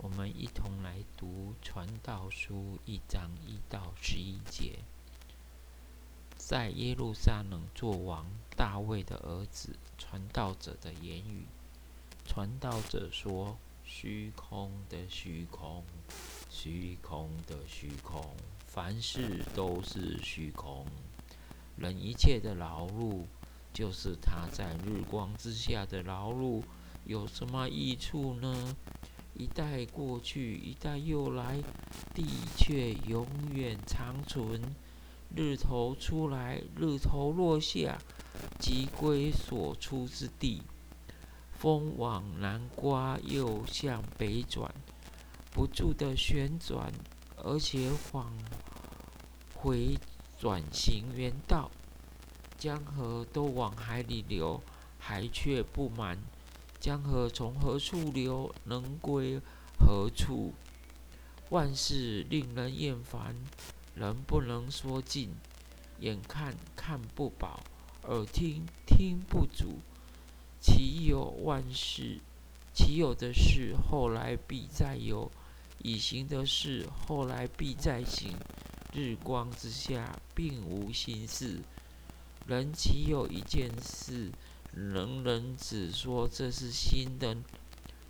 我们一同来读《传道书》一章一到十一节。在耶路撒冷作王大卫的儿子传道者的言语。传道者说：“虚空的虚空，虚空的虚空，凡事都是虚空。人一切的劳碌，就是他在日光之下的劳碌，有什么益处呢？”一代过去，一代又来，地却永远长存。日头出来，日头落下，即归所出之地。风往南刮，又向北转，不住的旋转，而且往回转行原道。江河都往海里流，海却不满。江河从何处流，能归何处？万事令人厌烦，人不能说尽。眼看看不饱，耳听听不足。岂有万事？岂有的事后来必再有？已行的事后来必再行。日光之下并无新事。人岂有一件事？人人只说这是新的，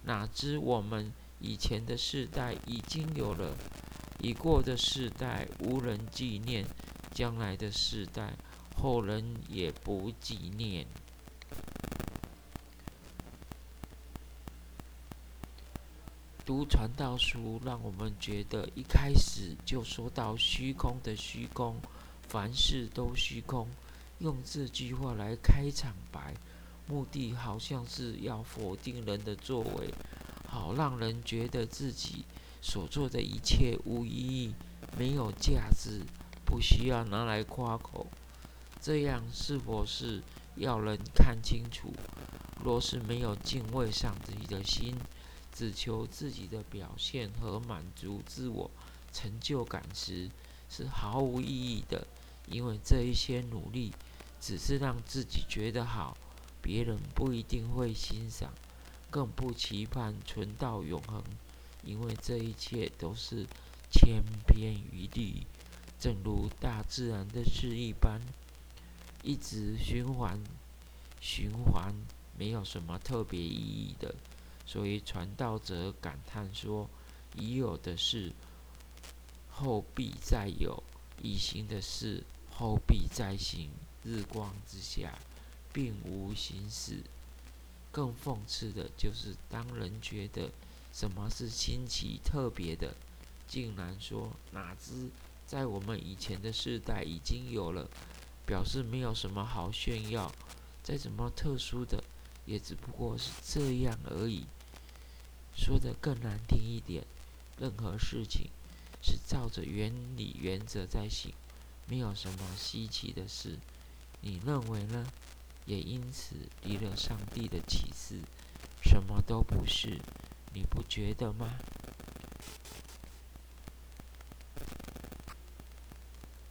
哪知我们以前的世代已经有了，已过的世代无人纪念，将来的世代后人也不纪念。读传道书，让我们觉得一开始就说到虚空的虚空，凡事都虚空，用这句话来开场白。目的好像是要否定人的作为，好让人觉得自己所做的一切无意义、没有价值，不需要拿来夸口。这样是否是要人看清楚？若是没有敬畏上帝的心，只求自己的表现和满足自我成就感时，是毫无意义的。因为这一些努力，只是让自己觉得好。别人不一定会欣赏，更不期盼存到永恒，因为这一切都是千篇一律，正如大自然的事一般，一直循环，循环，没有什么特别意义的。所以传道者感叹说：“已有的事，后必再有；已行的事，后必再行。日光之下。”并无形式。更讽刺的就是，当人觉得什么是新奇特别的，竟然说哪知在我们以前的世代已经有了，表示没有什么好炫耀。再怎么特殊的，也只不过是这样而已。说的更难听一点，任何事情是照着原理原则在行，没有什么稀奇的事。你认为呢？也因此离了上帝的启示，什么都不是，你不觉得吗？